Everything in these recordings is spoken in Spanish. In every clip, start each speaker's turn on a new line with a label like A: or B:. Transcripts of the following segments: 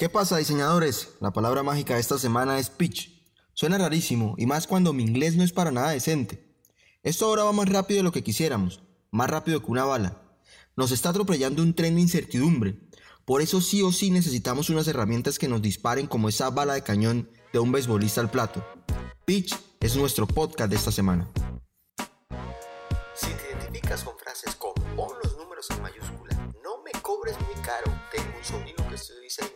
A: ¿Qué pasa, diseñadores? La palabra mágica de esta semana es pitch. Suena rarísimo, y más cuando mi inglés no es para nada decente. Esto ahora va más rápido de lo que quisiéramos, más rápido que una bala. Nos está atropellando un tren de incertidumbre. Por eso sí o sí necesitamos unas herramientas que nos disparen como esa bala de cañón de un beisbolista al plato. Pitch es nuestro podcast de esta semana.
B: Si te identificas con frases pon los números en mayúscula, no me cobres muy caro, tengo un sobrino que estudia diseño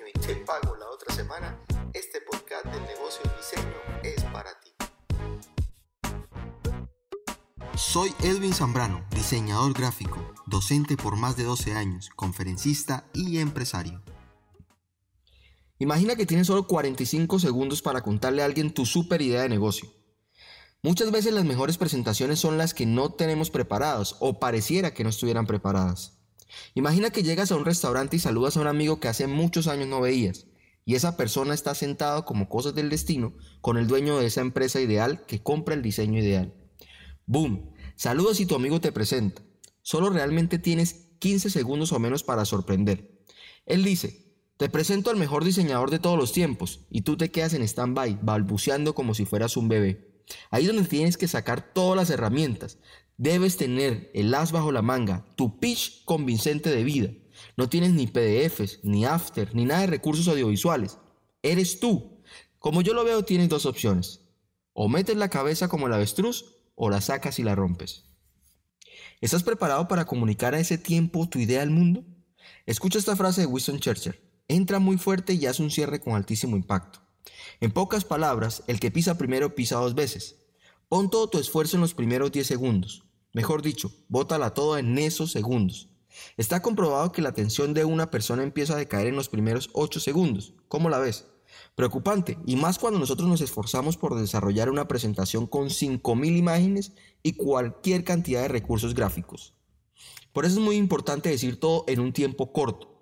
A: Soy Edwin Zambrano, diseñador gráfico, docente por más de 12 años, conferencista y empresario. Imagina que tienes solo 45 segundos para contarle a alguien tu super idea de negocio. Muchas veces las mejores presentaciones son las que no tenemos preparadas o pareciera que no estuvieran preparadas. Imagina que llegas a un restaurante y saludas a un amigo que hace muchos años no veías y esa persona está sentado como cosas del destino con el dueño de esa empresa ideal que compra el diseño ideal. Boom, saludas y tu amigo te presenta. Solo realmente tienes 15 segundos o menos para sorprender. Él dice, te presento al mejor diseñador de todos los tiempos y tú te quedas en stand-by, balbuceando como si fueras un bebé. Ahí es donde tienes que sacar todas las herramientas. Debes tener el as bajo la manga, tu pitch convincente de vida. No tienes ni PDFs, ni after, ni nada de recursos audiovisuales. Eres tú. Como yo lo veo, tienes dos opciones. O metes la cabeza como el avestruz o la sacas y la rompes. ¿Estás preparado para comunicar a ese tiempo tu idea al mundo? Escucha esta frase de Winston Churchill. Entra muy fuerte y haz un cierre con altísimo impacto. En pocas palabras, el que pisa primero pisa dos veces. Pon todo tu esfuerzo en los primeros 10 segundos. Mejor dicho, bótala todo en esos segundos. Está comprobado que la atención de una persona empieza a decaer en los primeros 8 segundos. ¿Cómo la ves? Preocupante, y más cuando nosotros nos esforzamos por desarrollar una presentación con 5.000 imágenes y cualquier cantidad de recursos gráficos. Por eso es muy importante decir todo en un tiempo corto.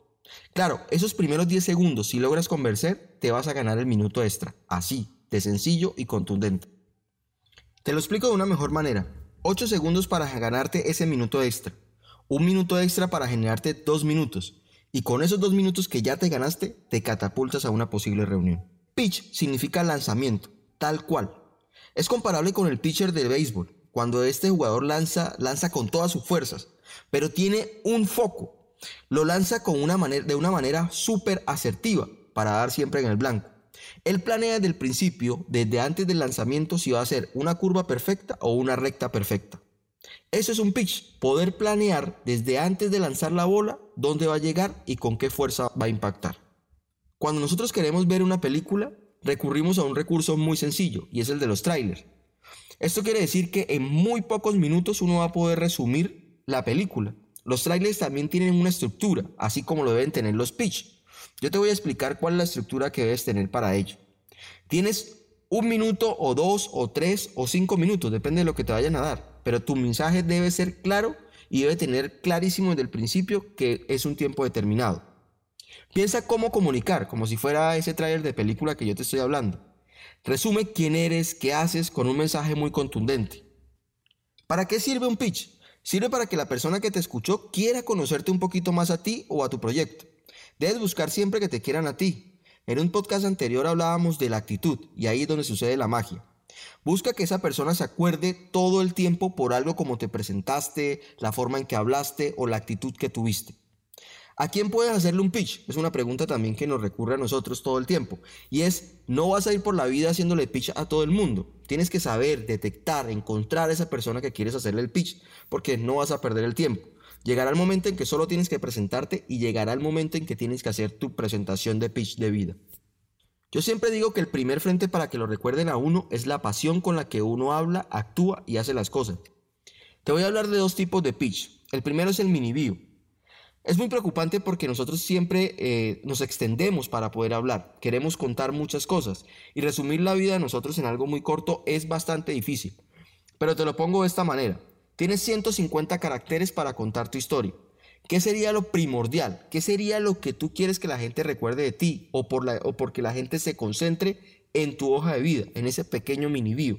A: Claro, esos primeros 10 segundos, si logras convencer, te vas a ganar el minuto extra. Así, de sencillo y contundente. Te lo explico de una mejor manera. 8 segundos para ganarte ese minuto extra. Un minuto extra para generarte 2 minutos. Y con esos 2 minutos que ya te ganaste, te catapultas a una posible reunión. Pitch significa lanzamiento, tal cual. Es comparable con el pitcher de béisbol, cuando este jugador lanza, lanza con todas sus fuerzas, pero tiene un foco, lo lanza con una de una manera súper asertiva para dar siempre en el blanco. Él planea desde el principio, desde antes del lanzamiento, si va a ser una curva perfecta o una recta perfecta. Eso es un pitch, poder planear desde antes de lanzar la bola dónde va a llegar y con qué fuerza va a impactar. Cuando nosotros queremos ver una película, recurrimos a un recurso muy sencillo y es el de los trailers. Esto quiere decir que en muy pocos minutos uno va a poder resumir la película. Los trailers también tienen una estructura, así como lo deben tener los pitch. Yo te voy a explicar cuál es la estructura que debes tener para ello. Tienes un minuto o dos o tres o cinco minutos, depende de lo que te vayan a dar, pero tu mensaje debe ser claro y debe tener clarísimo desde el principio que es un tiempo determinado. Piensa cómo comunicar, como si fuera ese trailer de película que yo te estoy hablando. Resume quién eres, qué haces con un mensaje muy contundente. ¿Para qué sirve un pitch? Sirve para que la persona que te escuchó quiera conocerte un poquito más a ti o a tu proyecto. Debes buscar siempre que te quieran a ti. En un podcast anterior hablábamos de la actitud y ahí es donde sucede la magia. Busca que esa persona se acuerde todo el tiempo por algo como te presentaste, la forma en que hablaste o la actitud que tuviste. ¿A quién puedes hacerle un pitch? Es una pregunta también que nos recurre a nosotros todo el tiempo. Y es, no vas a ir por la vida haciéndole pitch a todo el mundo. Tienes que saber, detectar, encontrar a esa persona que quieres hacerle el pitch, porque no vas a perder el tiempo. Llegará el momento en que solo tienes que presentarte y llegará el momento en que tienes que hacer tu presentación de pitch de vida. Yo siempre digo que el primer frente para que lo recuerden a uno es la pasión con la que uno habla, actúa y hace las cosas. Te voy a hablar de dos tipos de pitch. El primero es el mini bio. Es muy preocupante porque nosotros siempre eh, nos extendemos para poder hablar, queremos contar muchas cosas y resumir la vida de nosotros en algo muy corto es bastante difícil. Pero te lo pongo de esta manera. Tienes 150 caracteres para contar tu historia. ¿Qué sería lo primordial? ¿Qué sería lo que tú quieres que la gente recuerde de ti o, por la, o porque la gente se concentre en tu hoja de vida, en ese pequeño mini bio?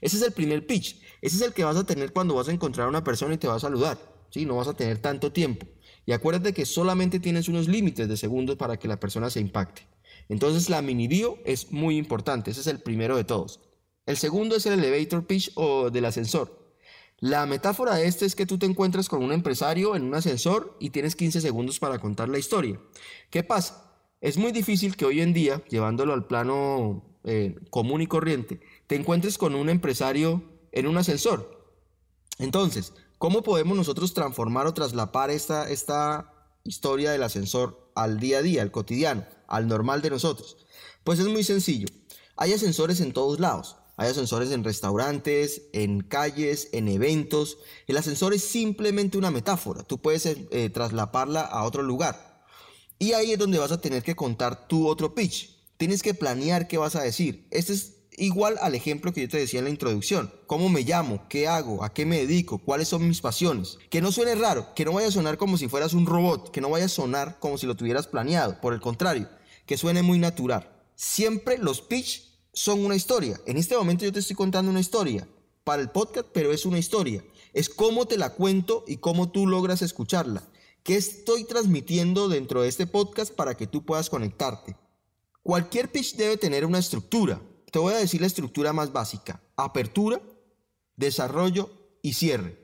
A: Ese es el primer pitch. Ese es el que vas a tener cuando vas a encontrar a una persona y te va a saludar. ¿sí? No vas a tener tanto tiempo. Y acuérdate que solamente tienes unos límites de segundos para que la persona se impacte. Entonces la mini bio es muy importante, ese es el primero de todos. El segundo es el elevator pitch o del ascensor. La metáfora de este es que tú te encuentras con un empresario en un ascensor y tienes 15 segundos para contar la historia. ¿Qué pasa? Es muy difícil que hoy en día, llevándolo al plano eh, común y corriente, te encuentres con un empresario en un ascensor. Entonces, ¿cómo podemos nosotros transformar o traslapar esta, esta historia del ascensor al día a día, al cotidiano, al normal de nosotros? Pues es muy sencillo. Hay ascensores en todos lados. Hay ascensores en restaurantes, en calles, en eventos. El ascensor es simplemente una metáfora. Tú puedes eh, traslaparla a otro lugar. Y ahí es donde vas a tener que contar tu otro pitch. Tienes que planear qué vas a decir. Este es igual al ejemplo que yo te decía en la introducción. ¿Cómo me llamo? ¿Qué hago? ¿A qué me dedico? ¿Cuáles son mis pasiones? Que no suene raro, que no vaya a sonar como si fueras un robot, que no vaya a sonar como si lo tuvieras planeado. Por el contrario, que suene muy natural. Siempre los pitch son una historia. En este momento yo te estoy contando una historia para el podcast, pero es una historia. Es cómo te la cuento y cómo tú logras escucharla. ¿Qué estoy transmitiendo dentro de este podcast para que tú puedas conectarte? Cualquier pitch debe tener una estructura. Te voy a decir la estructura más básica. Apertura, desarrollo y cierre.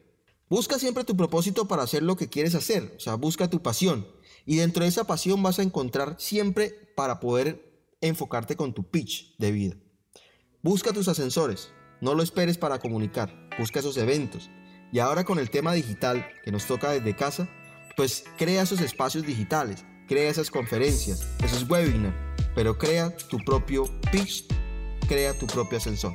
A: Busca siempre tu propósito para hacer lo que quieres hacer. O sea, busca tu pasión. Y dentro de esa pasión vas a encontrar siempre para poder enfocarte con tu pitch de vida. Busca tus ascensores, no lo esperes para comunicar, busca esos eventos. Y ahora con el tema digital que nos toca desde casa, pues crea esos espacios digitales, crea esas conferencias, esos webinars, pero crea tu propio pitch, crea tu propio ascensor.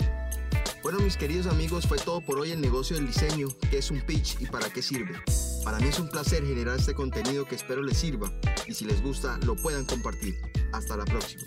A: Bueno mis queridos amigos, fue todo por hoy el negocio del diseño, qué es un pitch y para qué sirve. Para mí es un placer generar este contenido que espero les sirva y si les gusta lo puedan compartir. Hasta la próxima.